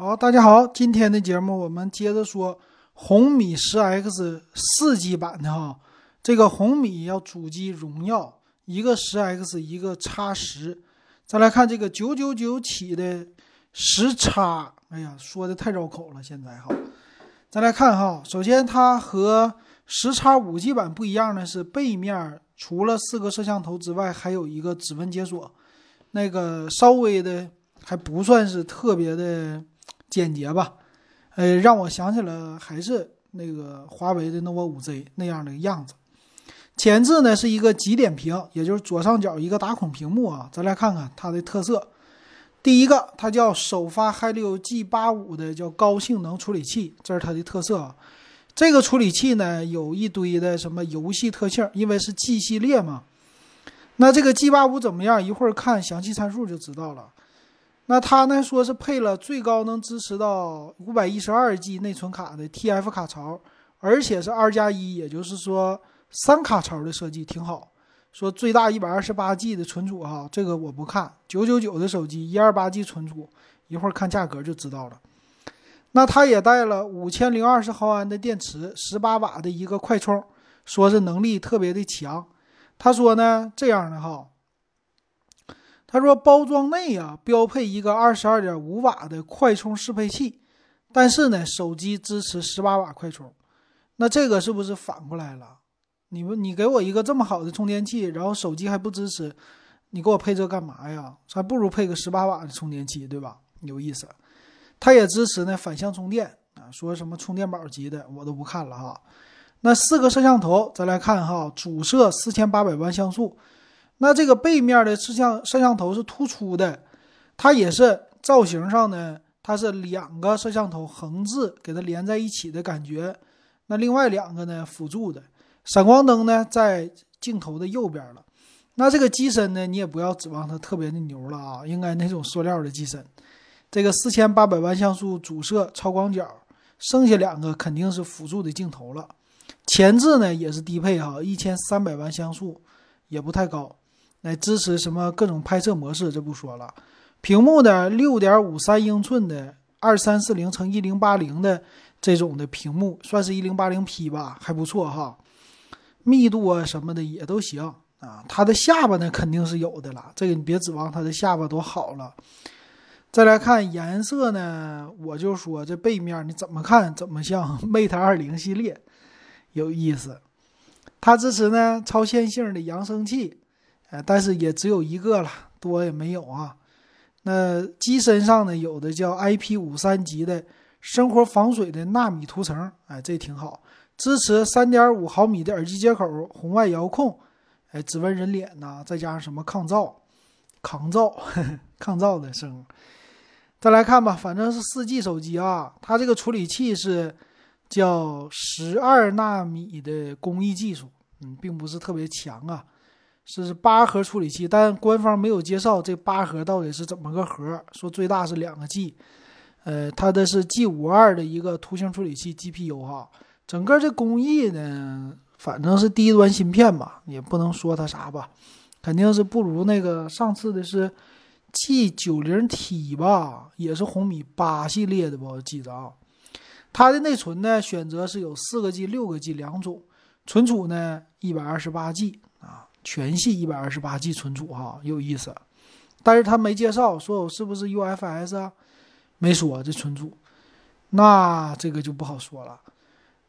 好，大家好，今天的节目我们接着说红米十 X 四 G 版的哈，这个红米要主机荣耀，一个十 X，一个叉十。再来看这个九九九起的十叉，哎呀，说的太绕口了，现在哈。再来看哈，首先它和十叉五 G 版不一样的是，背面除了四个摄像头之外，还有一个指纹解锁，那个稍微的还不算是特别的。简洁吧，呃，让我想起了还是那个华为的 nova 5Z 那样的样子。前置呢是一个极点屏，也就是左上角一个打孔屏幕啊。咱来看看它的特色。第一个，它叫首发 Helio G85 的叫高性能处理器，这是它的特色。这个处理器呢有一堆的什么游戏特性，因为是 G 系列嘛。那这个 G85 怎么样？一会儿看详细参数就知道了。那它呢说是配了最高能支持到五百一十二 G 内存卡的 TF 卡槽，而且是二加一，也就是说三卡槽的设计挺好。说最大一百二十八 G 的存储哈，这个我不看，九九九的手机一二八 G 存储，一会儿看价格就知道了。那它也带了五千零二十毫安的电池，十八瓦的一个快充，说是能力特别的强。他说呢这样的哈。他说包装内啊标配一个二十二点五瓦的快充适配器，但是呢手机支持十八瓦快充，那这个是不是反过来了？你们你给我一个这么好的充电器，然后手机还不支持，你给我配这干嘛呀？还不如配个十八瓦的充电器，对吧？有意思。它也支持呢反向充电啊，说什么充电宝级的我都不看了哈。那四个摄像头，咱来看哈，主摄四千八百万像素。那这个背面的摄像摄像头是突出的，它也是造型上呢，它是两个摄像头横置给它连在一起的感觉。那另外两个呢辅助的，闪光灯呢在镜头的右边了。那这个机身呢，你也不要指望它特别的牛了啊，应该那种塑料的机身。这个四千八百万像素主摄超广角，剩下两个肯定是辅助的镜头了。前置呢也是低配哈，一千三百万像素，也不太高。来支持什么各种拍摄模式，这不说了。屏幕的六点五三英寸的二三四零乘一零八零的这种的屏幕，算是一零八零 P 吧，还不错哈。密度啊什么的也都行啊。它的下巴呢肯定是有的了，这个你别指望它的下巴多好了。再来看颜色呢，我就说这背面你怎么看怎么像 Mate 二零系列，有意思。它支持呢超线性的扬声器。呃，但是也只有一个了，多也没有啊。那机身上呢，有的叫 IP 五三级的生活防水的纳米涂层，哎，这挺好。支持三点五毫米的耳机接口，红外遥控，哎，指纹人脸呐，再加上什么抗噪、抗噪、抗噪的声。再来看吧，反正是四 G 手机啊，它这个处理器是叫十二纳米的工艺技术，嗯，并不是特别强啊。是八核处理器，但官方没有介绍这八核到底是怎么个核。说最大是两个 G，呃，它的是 G 五二的一个图形处理器 GPU 哈。整个这工艺呢，反正是低端芯片吧，也不能说它啥吧，肯定是不如那个上次的是 G 九零 T 吧，也是红米八系列的吧，我记得啊。它的内存呢，选择是有四个 G、六个 G 两种，存储呢一百二十八 G。全系一百二十八 G 存储哈，有意思，但是他没介绍说我是不是 UFS 啊，没说这存储，那这个就不好说了。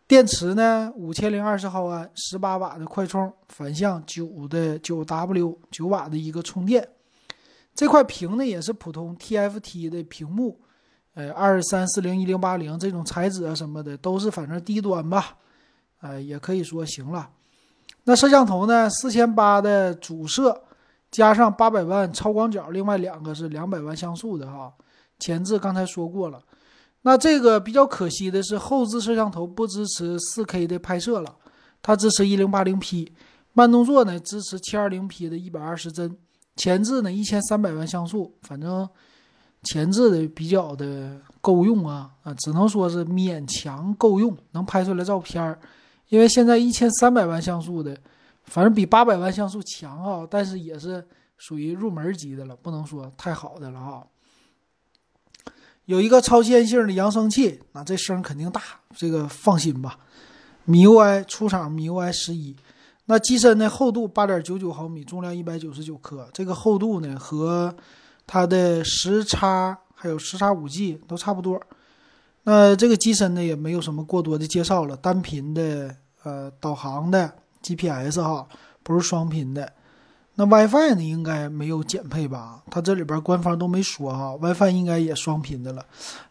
电池呢，五千零二十毫安，十八瓦的快充，反向九的九 W 九瓦的一个充电。这块屏呢也是普通 TFT 的屏幕，呃，二三四零一零八零这种材质啊什么的都是反正低端吧，呃，也可以说行了。那摄像头呢？四千八的主摄，加上八百万超广角，另外两个是两百万像素的哈。前置刚才说过了。那这个比较可惜的是，后置摄像头不支持四 K 的拍摄了，它支持一零八零 P。慢动作呢支持七二零 P 的一百二十帧。前置呢一千三百万像素，反正前置的比较的够用啊啊，只能说是勉强够用，能拍出来照片儿。因为现在一千三百万像素的，反正比八百万像素强啊，但是也是属于入门级的了，不能说太好的了啊。有一个超线性的扬声器，那这声肯定大，这个放心吧。MIUI 出厂 MIUI 十一，那机身的厚度八点九九毫米，重量一百九十九克，这个厚度呢和它的十叉还有十叉五 G 都差不多。那这个机身呢也没有什么过多的介绍了，单频的呃导航的 GPS 哈，不是双频的。那 WiFi 呢应该没有减配吧？它这里边官方都没说哈，WiFi 应该也双频的了。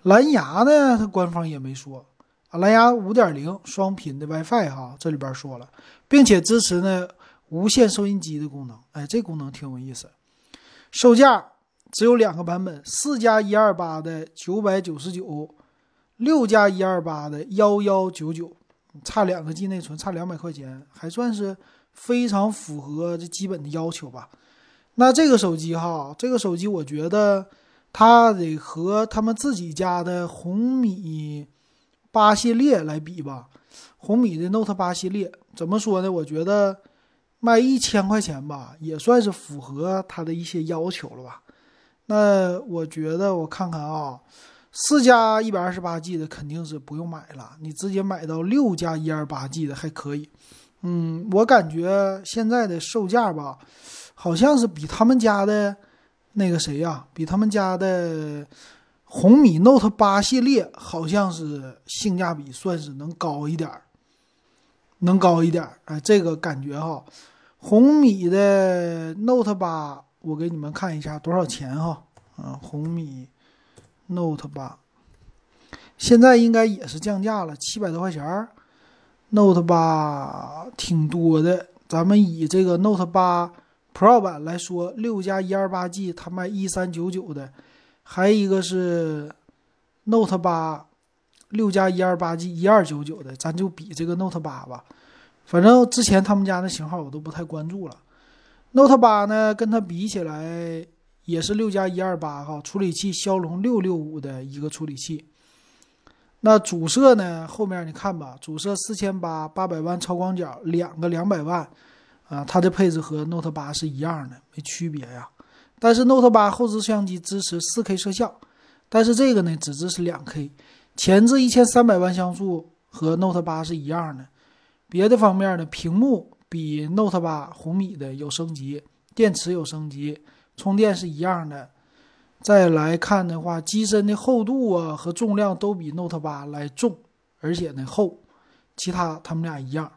蓝牙呢，它官方也没说啊，蓝牙五点零双频的 WiFi 哈，这里边说了，并且支持呢无线收音机的功能。哎，这功能挺有意思。售价只有两个版本，四加一二八的九百九十九。六加一二八的幺幺九九，差两个 G 内存，差两百块钱，还算是非常符合这基本的要求吧。那这个手机哈，这个手机我觉得它得和他们自己家的红米八系列来比吧。红米的 Note 八系列怎么说呢？我觉得卖一千块钱吧，也算是符合它的一些要求了吧。那我觉得我看看啊。四加一百二十八 G 的肯定是不用买了，你直接买到六加一二八 G 的还可以。嗯，我感觉现在的售价吧，好像是比他们家的那个谁呀，比他们家的红米 Note 八系列好像是性价比算是能高一点儿，能高一点儿。哎，这个感觉哈，红米的 Note 八，我给你们看一下多少钱哈。嗯，红米。Note 八，现在应该也是降价了，七百多块钱。Note 八挺多的，咱们以这个 Note 八 Pro 版来说，六加一二八 G 它卖一三九九的，还一个是 Note 八六加一二八 G 一二九九的，咱就比这个 Note 八吧。反正之前他们家的型号我都不太关注了。Note 八呢，跟它比起来。也是六加一二八哈，处理器骁龙六六五的一个处理器。那主摄呢？后面你看吧，主摄四千八八百万超广角，两个两百万，啊，它的配置和 Note 八是一样的，没区别呀。但是 Note 八后置摄像机支持四 K 摄像，但是这个呢只支持两 K。前置一千三百万像素和 Note 八是一样的。别的方面呢，屏幕比 Note 八红米的有升级，电池有升级。充电是一样的，再来看的话，机身的厚度啊和重量都比 Note 八来重，而且呢厚，其他他们俩一样。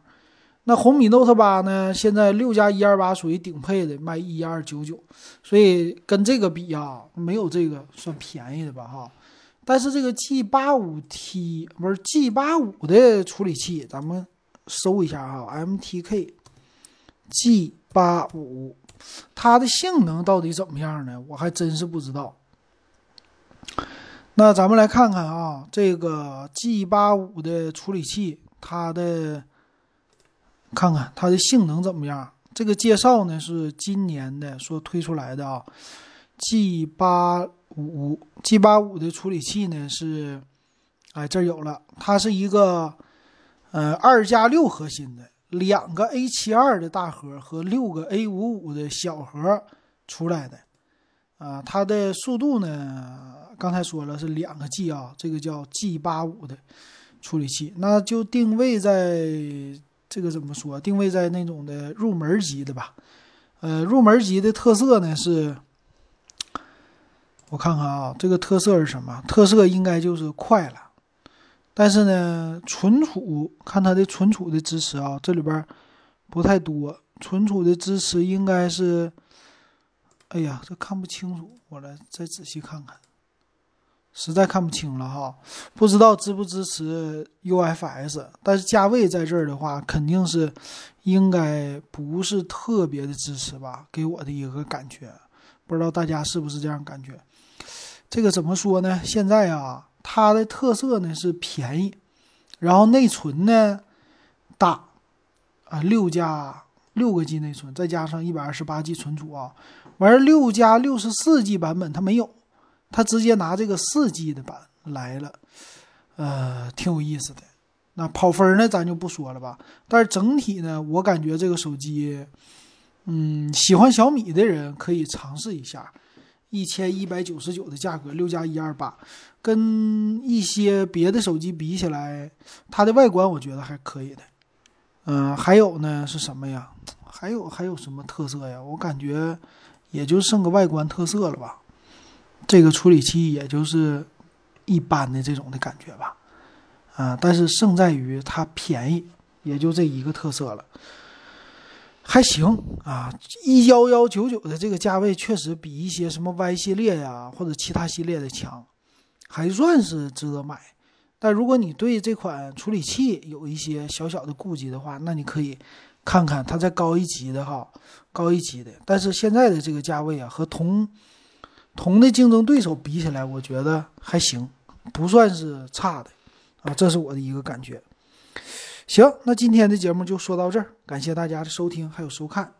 那红米 Note 八呢，现在六加一二八属于顶配的，卖一二九九，所以跟这个比啊，没有这个算便宜的吧哈。但是这个 G 八五 T 不是 G 八五的处理器，咱们搜一下哈，MTK G 八五。它的性能到底怎么样呢？我还真是不知道。那咱们来看看啊，这个 G 八五的处理器，它的看看它的性能怎么样？这个介绍呢是今年的说推出来的啊。G 八五 G 八五的处理器呢是，哎这有了，它是一个呃二加六核心的。两个 A 七二的大核和六个 A 五五的小核出来的，啊，它的速度呢？刚才说了是两个 G 啊，这个叫 G 八五的处理器，那就定位在这个怎么说？定位在那种的入门级的吧。呃，入门级的特色呢是，我看看啊，这个特色是什么？特色应该就是快了。但是呢，存储看它的存储的支持啊，这里边不太多。存储的支持应该是，哎呀，这看不清楚，我来再仔细看看，实在看不清了哈。不知道支不支持 UFS，但是价位在这儿的话，肯定是应该不是特别的支持吧，给我的一个感觉。不知道大家是不是这样感觉？这个怎么说呢？现在啊。它的特色呢是便宜，然后内存呢大，啊六加六个 G 内存，再加上一百二十八 G 存储啊，完了六加六十四 G 版本它没有，它直接拿这个四 G 的版来了，呃，挺有意思的。那跑分呢咱就不说了吧，但是整体呢，我感觉这个手机，嗯，喜欢小米的人可以尝试一下。一千一百九十九的价格，六加一二八，跟一些别的手机比起来，它的外观我觉得还可以的。嗯，还有呢是什么呀？还有还有什么特色呀？我感觉也就剩个外观特色了吧。这个处理器也就是一般的这种的感觉吧。啊，但是胜在于它便宜，也就这一个特色了。还行啊，一幺幺九九的这个价位确实比一些什么 Y 系列呀或者其他系列的强，还算是值得买。但如果你对这款处理器有一些小小的顾忌的话，那你可以看看它再高一级的哈，高一级的。但是现在的这个价位啊，和同同的竞争对手比起来，我觉得还行，不算是差的啊，这是我的一个感觉。行，那今天的节目就说到这儿，感谢大家的收听还有收看。